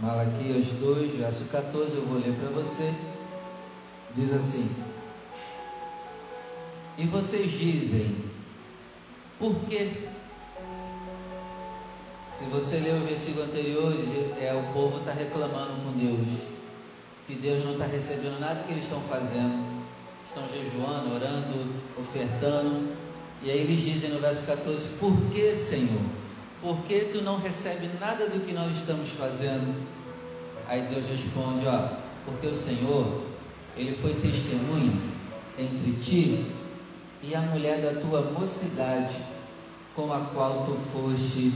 Malaquias 2, verso 14, eu vou ler para você. Diz assim: E vocês dizem, por quê? Se você ler o versículo anterior, é o povo está reclamando com Deus, que Deus não está recebendo nada que eles estão fazendo, estão jejuando, orando, ofertando, e aí eles dizem no verso 14: Por que, Senhor? Por que tu não recebe nada do que nós estamos fazendo? Aí Deus responde: Ó, porque o Senhor, ele foi testemunha entre ti e a mulher da tua mocidade, com a qual tu foste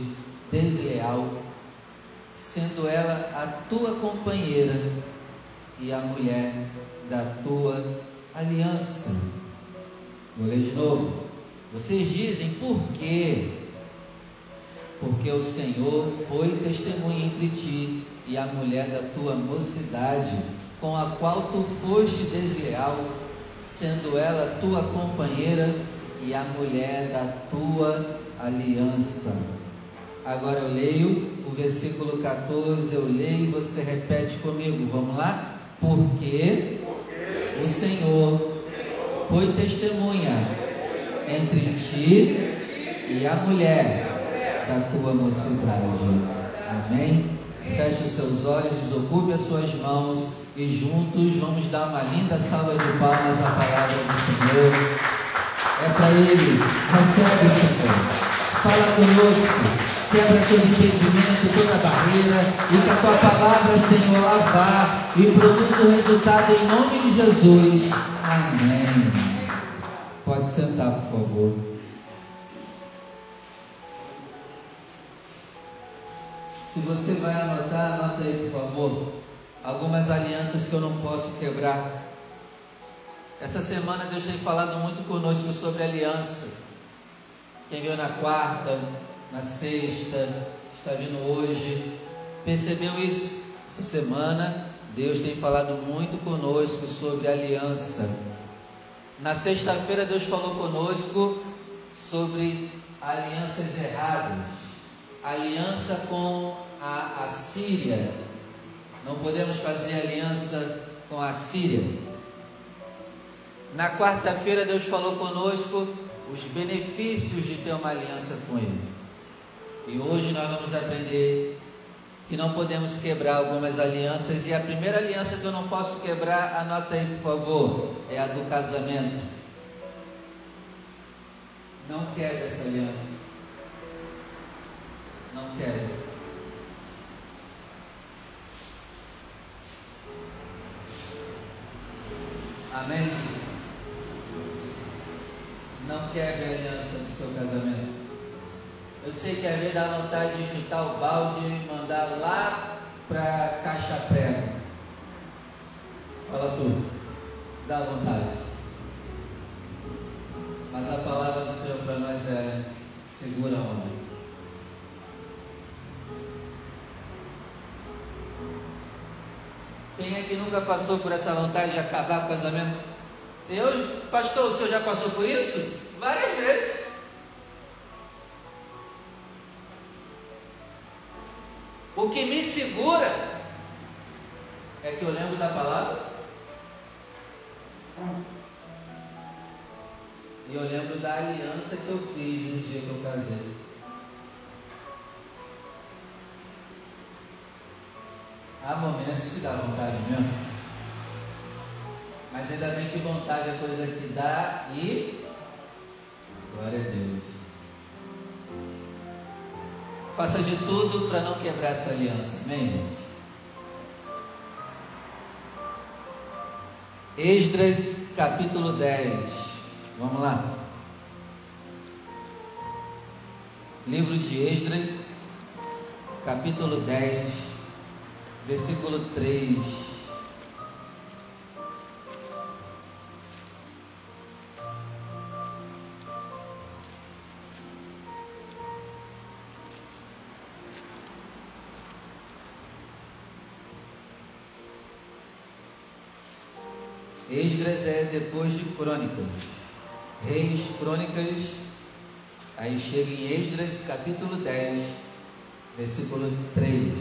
desleal, sendo ela a tua companheira e a mulher da tua aliança. Vou ler de novo. Vocês dizem por quê? Porque o Senhor foi testemunha entre ti e a mulher da tua mocidade, com a qual tu foste desleal, sendo ela tua companheira e a mulher da tua aliança. Agora eu leio o versículo 14, eu leio e você repete comigo. Vamos lá? Porque o Senhor foi testemunha entre ti e a mulher da tua mocidade. Amém? Feche os seus olhos, desocupe as suas mãos e juntos vamos dar uma linda salva de palmas à palavra do Senhor. É para Ele. Recebe, Senhor. Fala conosco quebra todo impedimento, toda barreira, e que a tua palavra, Senhor, vá e produza o resultado em nome de Jesus. Amém. Pode sentar, por favor. Se você vai anotar, anota aí, por favor. Algumas alianças que eu não posso quebrar. Essa semana Deus tem falado muito conosco sobre aliança. Quem veio na quarta, na sexta, está vindo hoje. Percebeu isso? Essa semana, Deus tem falado muito conosco sobre aliança. Na sexta-feira, Deus falou conosco sobre alianças erradas, aliança com a, a Síria. Não podemos fazer aliança com a Síria. Na quarta-feira, Deus falou conosco os benefícios de ter uma aliança com Ele. E hoje nós vamos aprender que não podemos quebrar algumas alianças. E a primeira aliança que eu não posso quebrar, anota aí por favor, é a do casamento. Não quebre essa aliança. Não quebre. Amém? Não quebre a aliança do seu casamento. Eu sei que às vezes dá vontade de chutar o balde e mandar lá para caixa prego. Fala tu. Dá vontade. Mas a palavra do Senhor para nós é segura a onda. Quem é que nunca passou por essa vontade de acabar o casamento? Eu, pastor, o senhor já passou por isso? O que me segura é que eu lembro da palavra. E eu lembro da aliança que eu fiz no dia que eu casei. Há momentos que dá vontade mesmo. Mas ainda bem que vontade é coisa que dá e glória a Deus. Faça de tudo para não quebrar essa aliança. Amém, gente? Esdras capítulo 10. Vamos lá. Livro de Esdras, capítulo 10, versículo 3. Esdras é depois de Crônicas. Reis, Crônicas, aí chega em Esdras capítulo 10, versículo 3.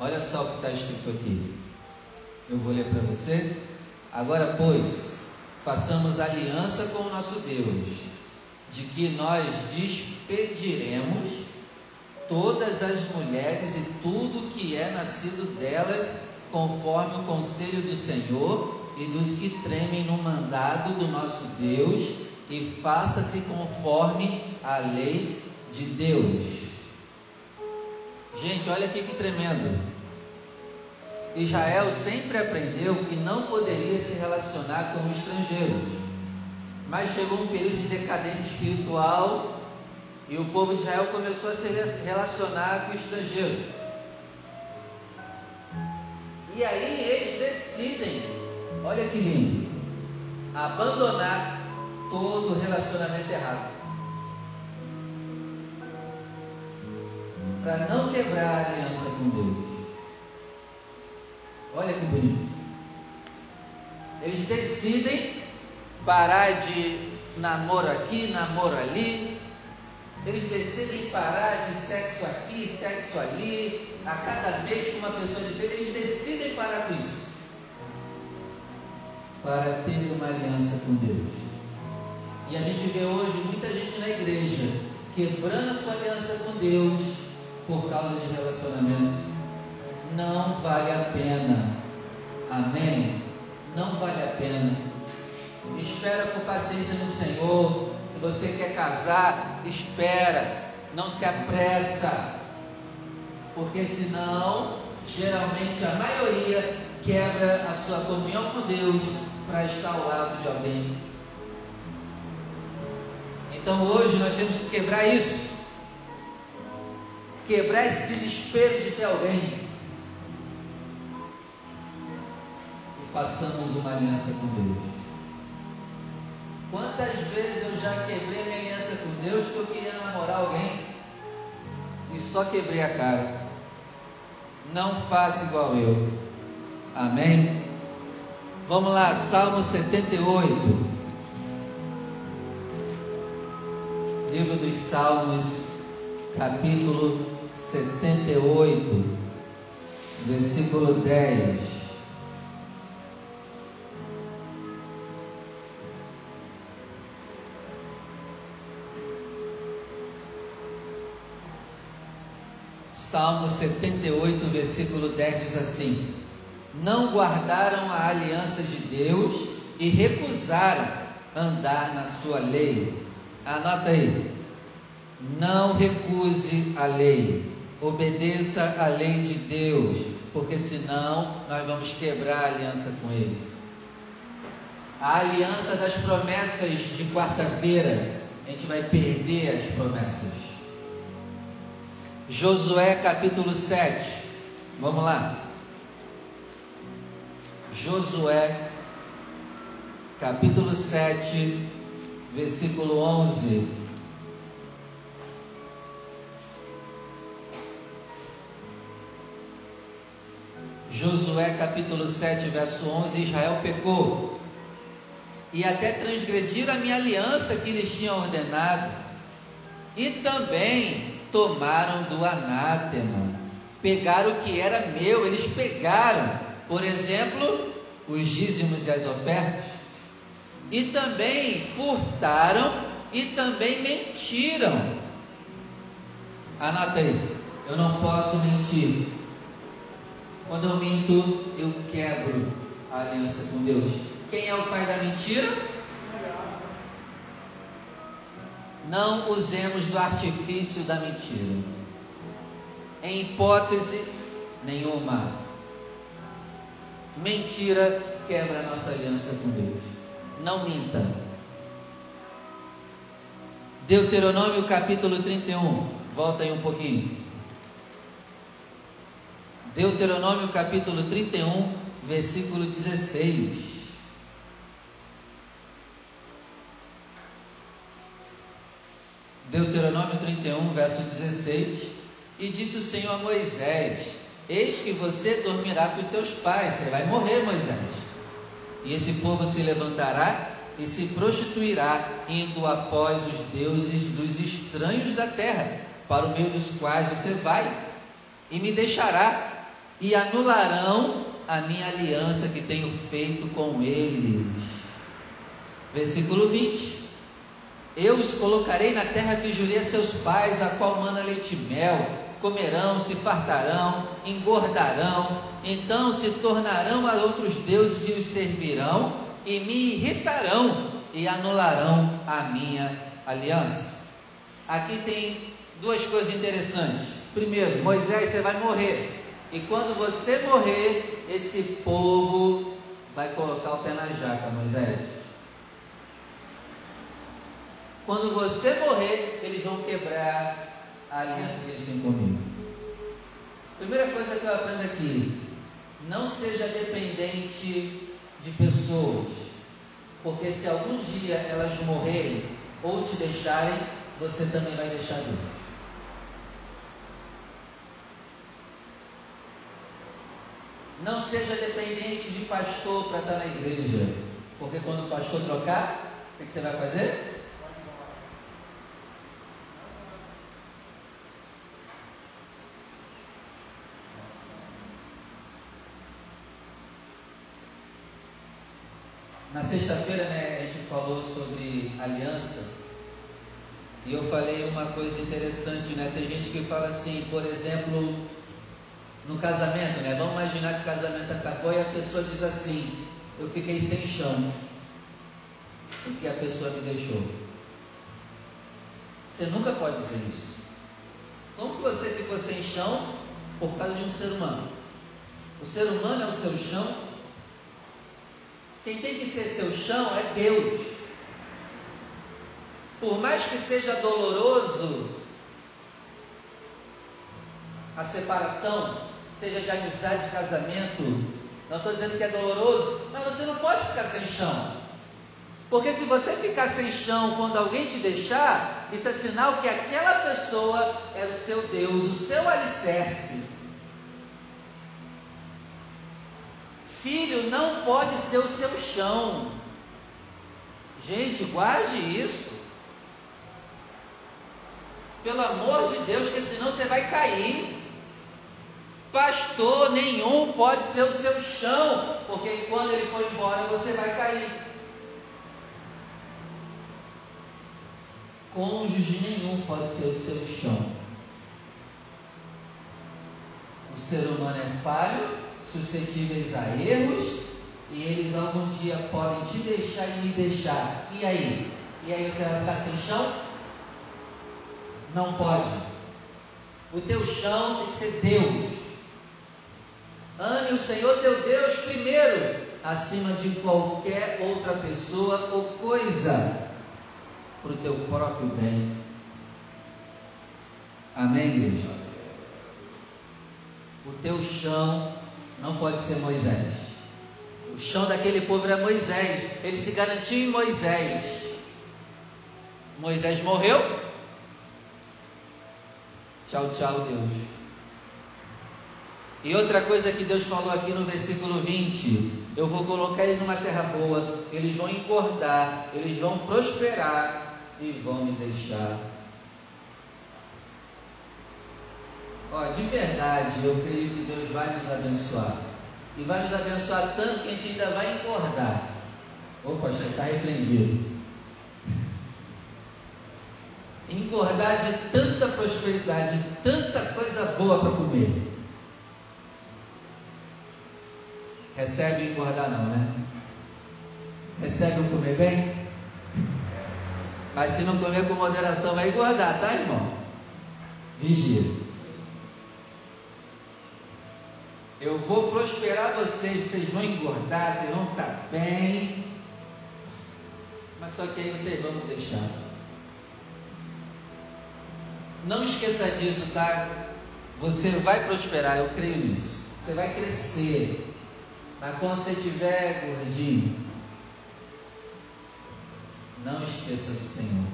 Olha só o que está escrito aqui. Eu vou ler para você. Agora, pois, façamos aliança com o nosso Deus, de que nós despediremos todas as mulheres e tudo que é nascido delas, conforme o conselho do Senhor e dos que tremem no mandado do nosso Deus, e faça-se conforme a lei de Deus. Gente, olha aqui que tremendo. Israel sempre aprendeu que não poderia se relacionar com estrangeiros. Mas chegou um período de decadência espiritual e o povo de Israel começou a se relacionar com estrangeiros. E aí eles decidem, olha que lindo, abandonar todo relacionamento errado. para não quebrar a aliança com Deus. Olha que bonito. Eles decidem parar de namoro aqui, namoro ali. Eles decidem parar de sexo aqui, sexo ali, a cada mês com uma pessoa diferente. Eles decidem parar com isso. Para ter uma aliança com Deus. E a gente vê hoje muita gente na igreja quebrando a sua aliança com Deus por causa de relacionamento. Não vale a pena. Amém? Não vale a pena. Espera com paciência no Senhor. Se você quer casar, espera. Não se apressa. Porque senão, geralmente a maioria quebra a sua comunhão com Deus para estar ao lado de alguém. Então hoje nós temos que quebrar isso quebrar esse desespero de ter alguém. E façamos uma aliança com Deus. Quantas vezes eu já quebrei minha aliança com Deus porque eu queria namorar alguém e só quebrei a cara. Não faça igual eu. Amém? Vamos lá, Salmo 78. Livro dos Salmos, capítulo 78, versículo 10. Salmo 78, versículo 10 diz assim: Não guardaram a aliança de Deus e recusaram andar na sua lei. Anota aí. Não recuse a lei, obedeça a lei de Deus, porque senão nós vamos quebrar a aliança com Ele. A aliança das promessas de quarta-feira, a gente vai perder as promessas. Josué capítulo 7, vamos lá. Josué capítulo 7, versículo 11. Josué capítulo 7, verso 11: Israel pecou e até transgrediram a minha aliança que lhes tinha ordenado, e também tomaram do anátema, pegaram o que era meu, eles pegaram, por exemplo, os dízimos e as ofertas, e também furtaram e também mentiram. Anota aí, eu não posso mentir, quando eu minto, eu quebro a aliança com Deus. Quem é o pai da mentira? Não usemos do artifício da mentira. Em hipótese nenhuma. Mentira quebra a nossa aliança com Deus. Não minta. Deuteronômio capítulo 31. Volta aí um pouquinho. Deuteronômio capítulo 31, versículo 16. Deuteronômio 31, verso 16. E disse o Senhor a Moisés: Eis que você dormirá com os teus pais, você vai morrer, Moisés. E esse povo se levantará e se prostituirá, indo após os deuses dos estranhos da terra, para o meio dos quais você vai, e me deixará e anularão a minha aliança que tenho feito com eles. Versículo 20. Eu os colocarei na terra que jurei a seus pais, a qual mana leite e mel. Comerão, se fartarão, engordarão, então se tornarão a outros deuses e os servirão, e me irritarão e anularão a minha aliança. Aqui tem duas coisas interessantes. Primeiro, Moisés, você vai morrer. E quando você morrer, esse povo vai colocar o pé na jaca, Moisés. Quando você morrer, eles vão quebrar a aliança que eles têm comigo. Primeira coisa que eu aprendo aqui: não seja dependente de pessoas, porque se algum dia elas morrerem ou te deixarem, você também vai deixar Deus. Não seja dependente de pastor para estar na igreja. Porque quando o pastor trocar, o que você vai fazer? Na sexta-feira, né, a gente falou sobre aliança. E eu falei uma coisa interessante, né? Tem gente que fala assim, por exemplo, no casamento, né? Vamos imaginar que o casamento acabou e a pessoa diz assim: Eu fiquei sem chão, porque a pessoa me deixou. Você nunca pode dizer isso. Como que você ficou sem chão por causa de um ser humano? O ser humano é o seu chão. Quem tem que ser seu chão é Deus. Por mais que seja doloroso a separação, seja de amizade, de casamento. Não estou dizendo que é doloroso, mas você não pode ficar sem chão. Porque se você ficar sem chão quando alguém te deixar, isso é sinal que aquela pessoa é o seu Deus, o seu alicerce. Filho não pode ser o seu chão. Gente, guarde isso. Pelo amor de Deus, que senão você vai cair. Pastor nenhum pode ser o seu chão, porque quando ele for embora você vai cair. Cônjuge nenhum pode ser o seu chão. O ser humano é falho, suscetíveis a erros, e eles algum dia podem te deixar e me deixar. E aí? E aí você vai ficar sem chão? Não pode. O teu chão tem que ser Deus. Ame o Senhor teu Deus primeiro, acima de qualquer outra pessoa ou coisa, para o teu próprio bem. Amém, igreja? O teu chão não pode ser Moisés. O chão daquele povo era Moisés. Ele se garantiu em Moisés. Moisés morreu. Tchau, tchau, Deus. E outra coisa que Deus falou aqui no versículo 20: Eu vou colocar eles numa terra boa, eles vão engordar, eles vão prosperar e vão me deixar. Ó, de verdade, eu creio que Deus vai nos abençoar. E vai nos abençoar tanto que a gente ainda vai engordar. Opa, pastor, está repreendido. Engordar de tanta prosperidade, de tanta coisa boa para comer. Recebe engordar não, né? Recebe o comer bem? Mas se não comer com moderação, vai engordar, tá, irmão? Vigia. Eu vou prosperar vocês, vocês vão engordar, vocês vão estar bem. Mas só que aí vocês vão me deixar. Não esqueça disso, tá? Você vai prosperar, eu creio nisso. Você vai crescer. Mas quando você estiver gordinho, não esqueça do Senhor.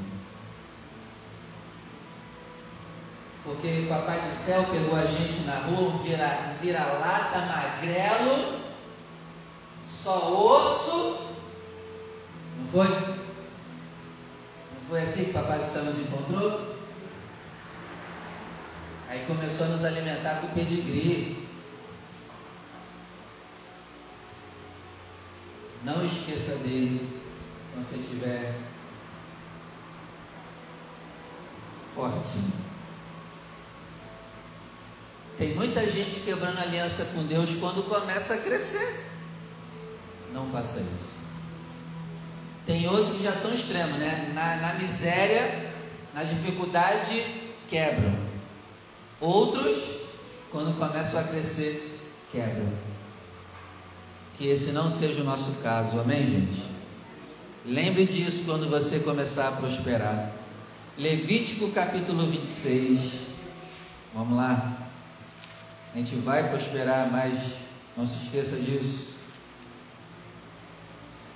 Porque o Papai do Céu pegou a gente na rua, um vira-lata vira magrelo, só osso. Não foi? Não foi assim que o Papai do Céu nos encontrou? Aí começou a nos alimentar com pedigree. Não esqueça dele quando você estiver forte. Tem muita gente quebrando aliança com Deus quando começa a crescer. Não faça isso. Tem outros que já são extremos, né? Na, na miséria, na dificuldade, quebram. Outros, quando começam a crescer, quebram. Que esse não seja o nosso caso, amém, gente? Lembre disso quando você começar a prosperar. Levítico capítulo 26. Vamos lá. A gente vai prosperar, mas não se esqueça disso.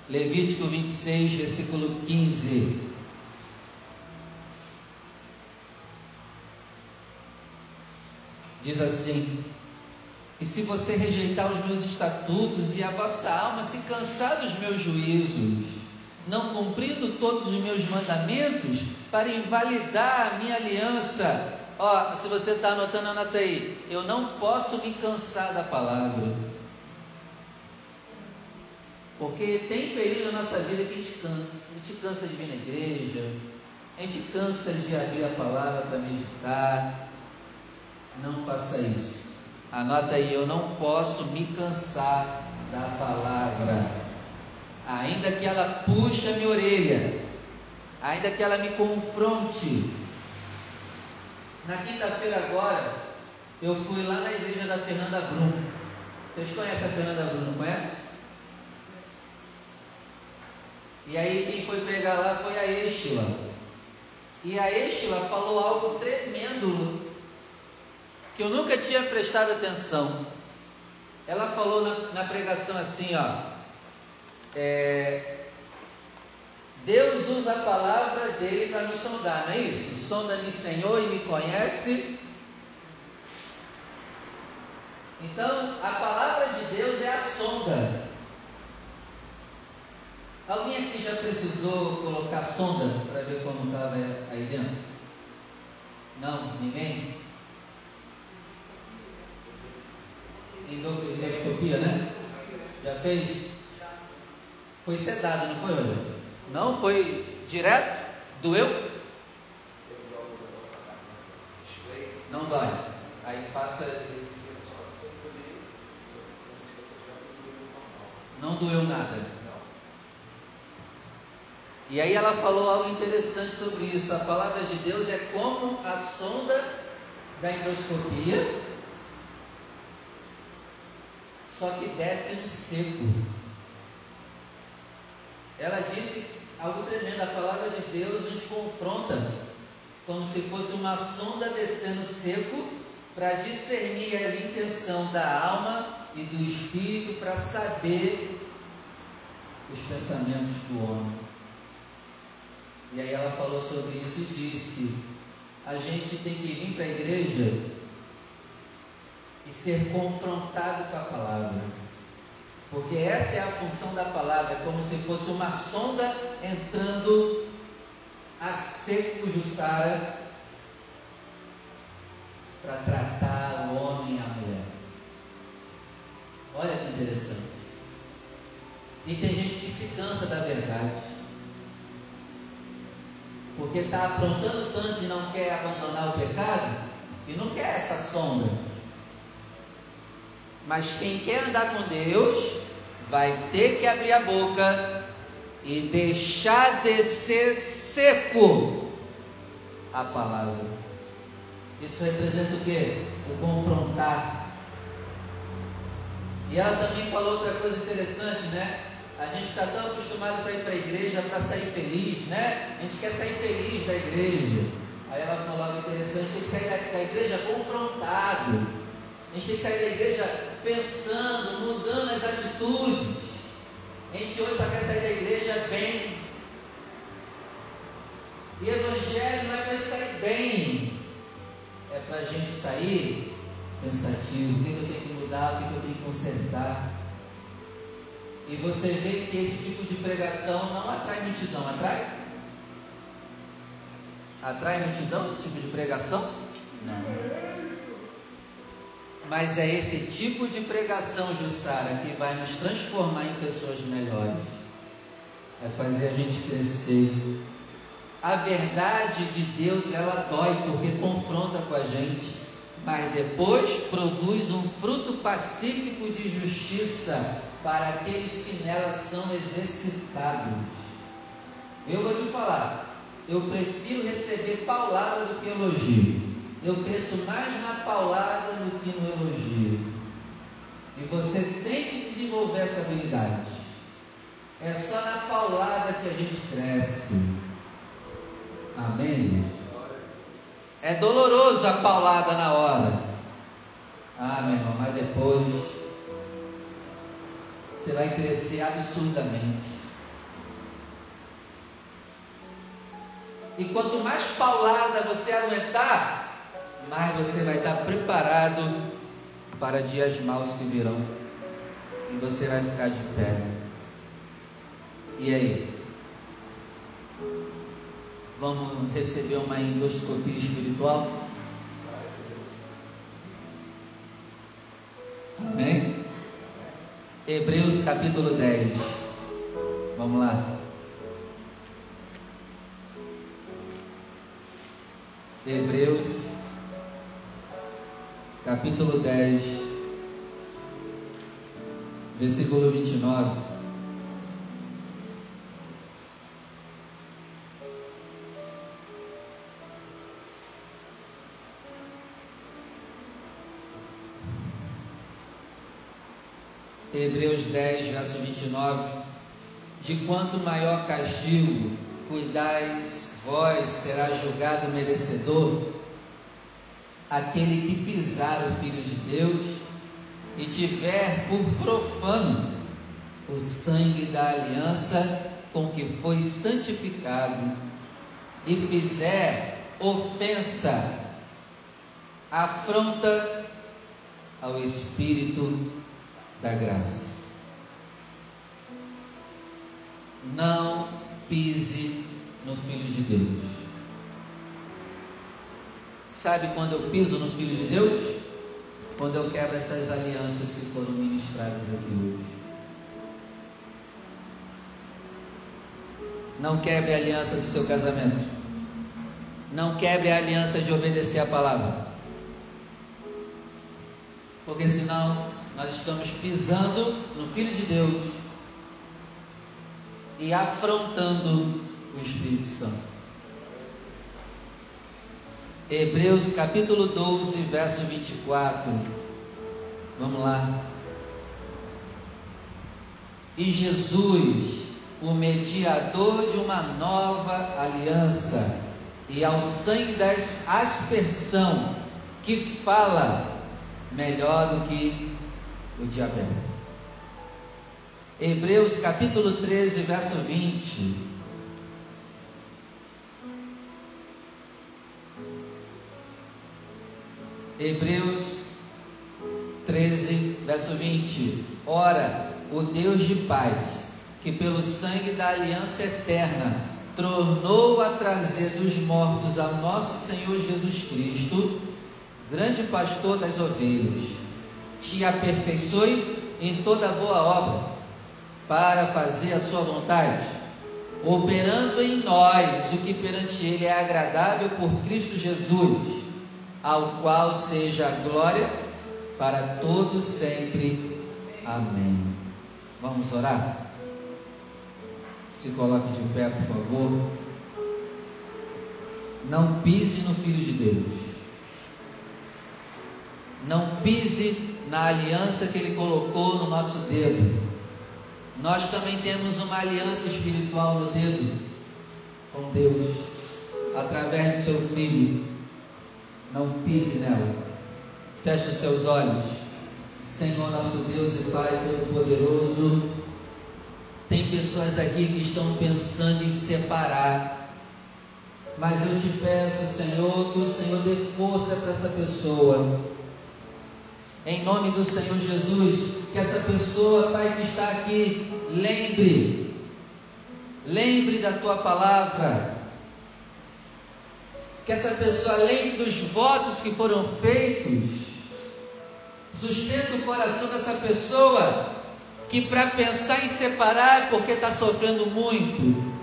Levítico 26, versículo 15. Diz assim: E se você rejeitar os meus estatutos e a vossa alma se cansar dos meus juízos, não cumprindo todos os meus mandamentos, para invalidar a minha aliança. Ó, se você está anotando, anota aí. Eu não posso me cansar da palavra. Porque tem período na nossa vida que a gente cansa. A gente cansa de vir na igreja, a gente cansa de abrir a palavra para meditar. Não faça isso. Anota aí, eu não posso me cansar da palavra. Ainda que ela puxe a minha orelha, ainda que ela me confronte. Na quinta-feira agora, eu fui lá na igreja da Fernanda Brum. Vocês conhecem a Fernanda Brum, não conhece? E aí quem foi pregar lá foi a Estila. E a Estila falou algo tremendo que eu nunca tinha prestado atenção. Ela falou na, na pregação assim, ó. É, Deus usa a palavra dele para nos sondar, não é isso? Sonda-me, Senhor, e me conhece. Então, a palavra de Deus é a sonda. Alguém aqui já precisou colocar sonda para ver como estava aí dentro? Não? Ninguém? Endoscopia, né? Já fez? Foi sedado, não foi? Não foi direto? Doeu? Não dói. Aí passa. Não doeu nada. E aí ela falou algo interessante sobre isso. A palavra de Deus é como a sonda da endoscopia, só que desce seco. Ela disse algo tremendo, a palavra de Deus nos confronta, como se fosse uma sonda descendo seco, para discernir a intenção da alma e do espírito, para saber os pensamentos do homem. E aí ela falou sobre isso e disse: a gente tem que vir para a igreja e ser confrontado com a palavra. Porque essa é a função da palavra, é como se fosse uma sonda entrando a seco Jussara para tratar o homem e a mulher. Olha que interessante. E tem gente que se cansa da verdade porque está aprontando tanto e não quer abandonar o pecado, e não quer essa sombra. Mas quem quer andar com Deus, vai ter que abrir a boca e deixar descer seco a palavra. Isso representa o que? O confrontar. E ela também falou outra coisa interessante, né? A gente está tão acostumado para ir para a igreja para sair feliz, né? A gente quer sair feliz da igreja. Aí ela falou algo interessante: tem que sair da, da igreja confrontado. A gente tem que sair da igreja pensando, mudando as atitudes. A gente hoje só quer sair da igreja bem. E evangelho não é para a gente sair bem, é para a gente sair pensativo. O que eu tenho que mudar, o que eu tenho que consertar. E você vê que esse tipo de pregação não atrai multidão, atrai? Atrai multidão esse tipo de pregação? Não. Mas é esse tipo de pregação, Jussara, que vai nos transformar em pessoas melhores. Vai fazer a gente crescer. A verdade de Deus, ela dói porque confronta com a gente, mas depois produz um fruto pacífico de justiça para aqueles que nela são exercitados. Eu vou te falar, eu prefiro receber paulada do que elogio. Eu cresço mais na paulada do que no elogio. E você tem que desenvolver essa habilidade. É só na paulada que a gente cresce. Amém? É doloroso a paulada na hora. Ah, meu irmão, mas depois você vai crescer absurdamente. E quanto mais paulada você aguentar, mais você vai estar preparado para dias maus que virão. E você vai ficar de pé. E aí? Vamos receber uma endoscopia espiritual? Amém? Hebreus capítulo 10. Vamos lá. Hebreus, capítulo 10, versículo 29. Hebreus 10, verso 29. De quanto maior castigo cuidais vós será julgado merecedor aquele que pisar o Filho de Deus e tiver por profano o sangue da aliança com que foi santificado e fizer ofensa, afronta ao Espírito da graça. Não pise no Filho de Deus. Sabe quando eu piso no Filho de Deus? Quando eu quebro essas alianças que foram ministradas aqui hoje. Não quebre a aliança do seu casamento. Não quebre a aliança de obedecer a palavra. Porque senão nós estamos pisando no Filho de Deus e afrontando o Espírito Santo. Hebreus capítulo 12, verso 24. Vamos lá. E Jesus, o mediador de uma nova aliança, e ao sangue da aspersão, que fala melhor do que o diabo. Hebreus capítulo 13, verso 20. Hebreus 13, verso 20. Ora, o Deus de paz, que pelo sangue da aliança eterna tornou a trazer dos mortos ao nosso Senhor Jesus Cristo, grande pastor das ovelhas, te aperfeiçoe em toda boa obra, para fazer a sua vontade, operando em nós o que perante Ele é agradável por Cristo Jesus ao qual seja a glória para todos sempre. Amém. Vamos orar? Se coloque de pé, por favor. Não pise no Filho de Deus. Não pise na aliança que Ele colocou no nosso dedo. Nós também temos uma aliança espiritual no dedo com Deus, através do Seu Filho não pise nela. Feche os seus olhos. Senhor nosso Deus e Pai Todo-Poderoso, tem pessoas aqui que estão pensando em separar, mas eu te peço, Senhor, que o Senhor dê força para essa pessoa. Em nome do Senhor Jesus, que essa pessoa, Pai, que está aqui, lembre, lembre da tua palavra, que essa pessoa lembre dos votos que foram feitos Sustenta o coração dessa pessoa que para pensar em separar porque está sofrendo muito.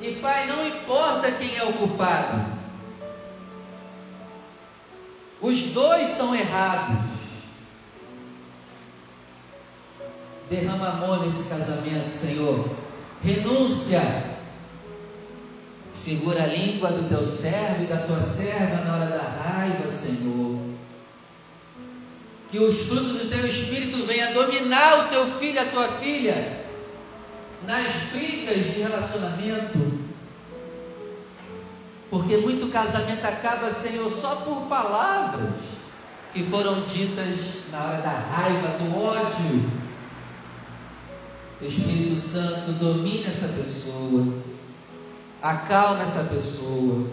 E Pai, não importa quem é o culpado, os dois são errados. Derrama amor nesse casamento, Senhor. Renúncia. Segura a língua do teu servo e da tua serva na hora da raiva, Senhor. Que os frutos do teu espírito venham dominar o teu filho, a tua filha, nas brigas de relacionamento. Porque muito casamento acaba, Senhor, só por palavras que foram ditas na hora da raiva, do ódio. Espírito Santo, domina essa pessoa, acalma essa pessoa,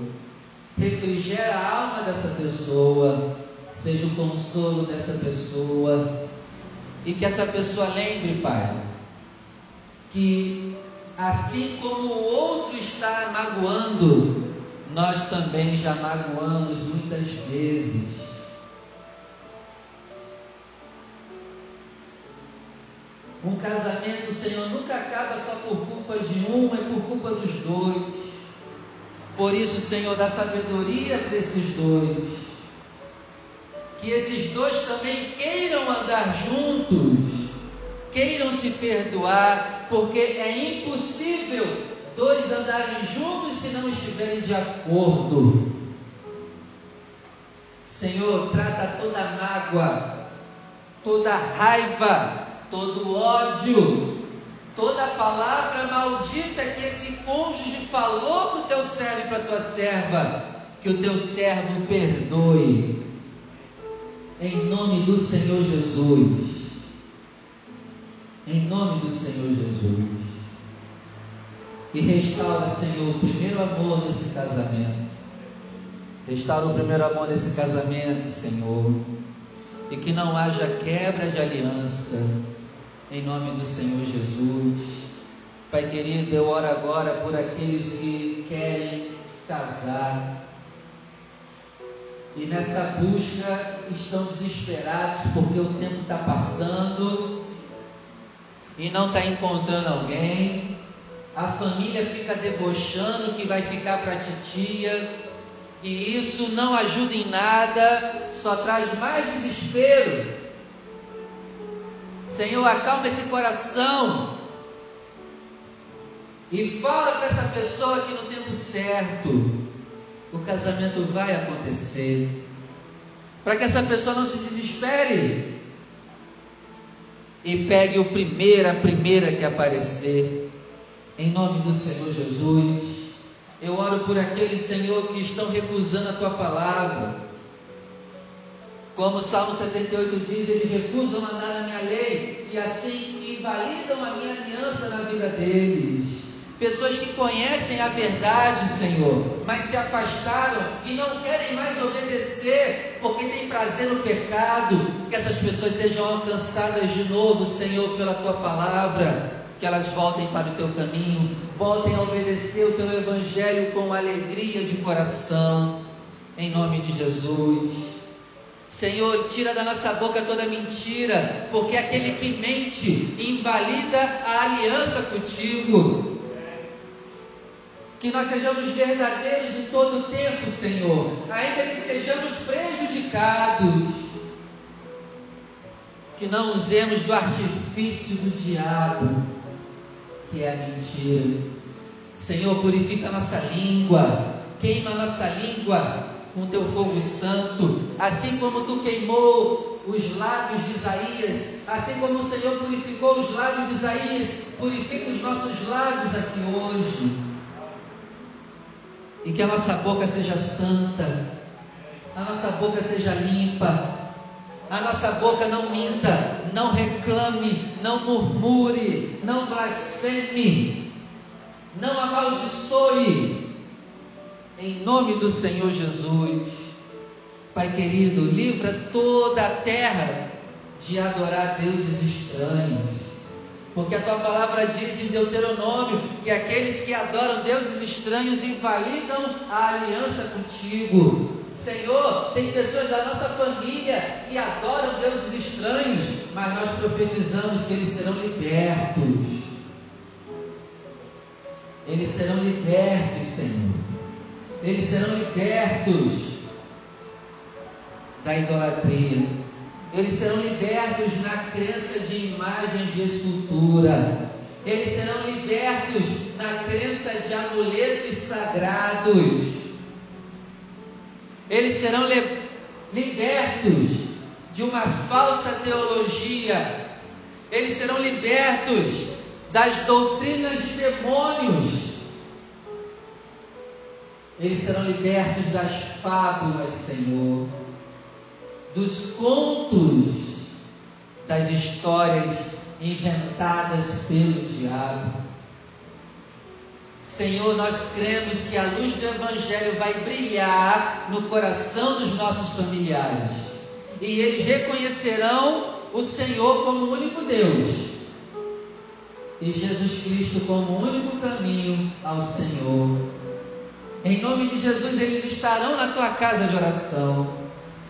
refrigera a alma dessa pessoa, seja o consolo dessa pessoa, e que essa pessoa lembre, Pai, que assim como o outro está magoando, nós também já magoamos muitas vezes. Um casamento, Senhor, nunca acaba só por culpa de um, é por culpa dos dois. Por isso, Senhor, dá sabedoria para esses dois. Que esses dois também queiram andar juntos, queiram se perdoar, porque é impossível dois andarem juntos se não estiverem de acordo. Senhor, trata toda mágoa, toda raiva, todo ódio, toda palavra maldita que esse cônjuge falou para o teu servo e para a tua serva, que o teu servo perdoe. Em nome do Senhor Jesus. Em nome do Senhor Jesus. E restaura, Senhor, o primeiro amor nesse casamento. Restaura o primeiro amor nesse casamento, Senhor. E que não haja quebra de aliança. Em nome do Senhor Jesus. Pai querido, eu oro agora por aqueles que querem casar. E nessa busca estão desesperados porque o tempo está passando e não está encontrando alguém a família fica debochando que vai ficar para a titia, e isso não ajuda em nada, só traz mais desespero. Senhor, acalma esse coração e fala para essa pessoa que no tempo certo o casamento vai acontecer, para que essa pessoa não se desespere e pegue o primeiro, a primeira que aparecer em nome do Senhor Jesus. Eu oro por aqueles, Senhor, que estão recusando a tua palavra. Como o Salmo 78 diz, eles recusam andar na minha lei e assim invalidam a minha aliança na vida deles. Pessoas que conhecem a verdade, Senhor, mas se afastaram e não querem mais obedecer, porque têm prazer no pecado. Que essas pessoas sejam alcançadas de novo, Senhor, pela tua palavra que elas voltem para o teu caminho, voltem a obedecer o teu evangelho com alegria de coração, em nome de Jesus. Senhor, tira da nossa boca toda mentira, porque aquele que mente invalida a aliança contigo. Que nós sejamos verdadeiros em todo o tempo, Senhor, ainda que sejamos prejudicados. Que não usemos do artifício do diabo que é a mentira. Senhor, purifica a nossa língua, queima a nossa língua com teu fogo santo, assim como tu queimou os lábios de Isaías, assim como o Senhor purificou os lábios de Isaías, purifica os nossos lábios aqui hoje. E que a nossa boca seja santa, a nossa boca seja limpa, a nossa boca não minta, não reclame, não murmure, não blasfeme, não amaldiçoe. Em nome do Senhor Jesus, Pai querido, livra toda a terra de adorar deuses estranhos. Porque a tua palavra diz em Deuteronômio que aqueles que adoram deuses estranhos invalidam a aliança contigo. Senhor, tem pessoas da nossa família que adoram deuses estranhos, mas nós profetizamos que eles serão libertos. Eles serão libertos, Senhor. Eles serão libertos da idolatria. Eles serão libertos na crença de imagens de escultura. Eles serão libertos na crença de amuletos sagrados. Eles serão libertos de uma falsa teologia. Eles serão libertos das doutrinas de demônios. Eles serão libertos das fábulas, Senhor, dos contos, das histórias inventadas pelo diabo. Senhor, nós cremos que a luz do Evangelho vai brilhar no coração dos nossos familiares e eles reconhecerão o Senhor como o único Deus e Jesus Cristo como o único caminho ao Senhor. Em nome de Jesus, eles estarão na tua casa de oração,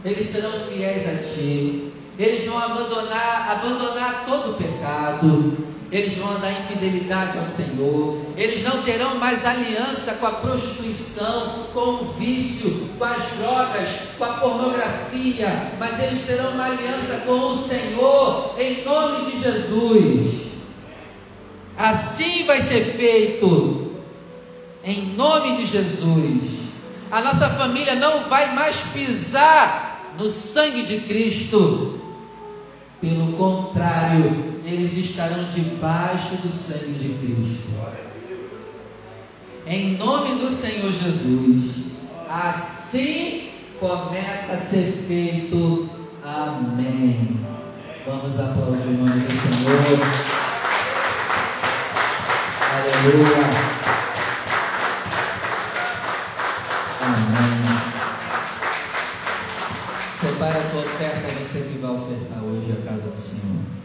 eles serão fiéis a ti, eles vão abandonar, abandonar todo o pecado, eles vão andar em fidelidade ao Senhor, eles não terão mais aliança com a prostituição, com o vício, com as drogas, com a pornografia, mas eles terão uma aliança com o Senhor, em nome de Jesus. Assim vai ser feito, em nome de Jesus. A nossa família não vai mais pisar no sangue de Cristo, pelo contrário, eles estarão debaixo do sangue de Cristo. Em nome do Senhor Jesus. Assim começa a ser feito. Amém. Vamos aplaudir o nome do Senhor. Aleluia. Oferta, você que vai ofertar hoje a casa do Senhor.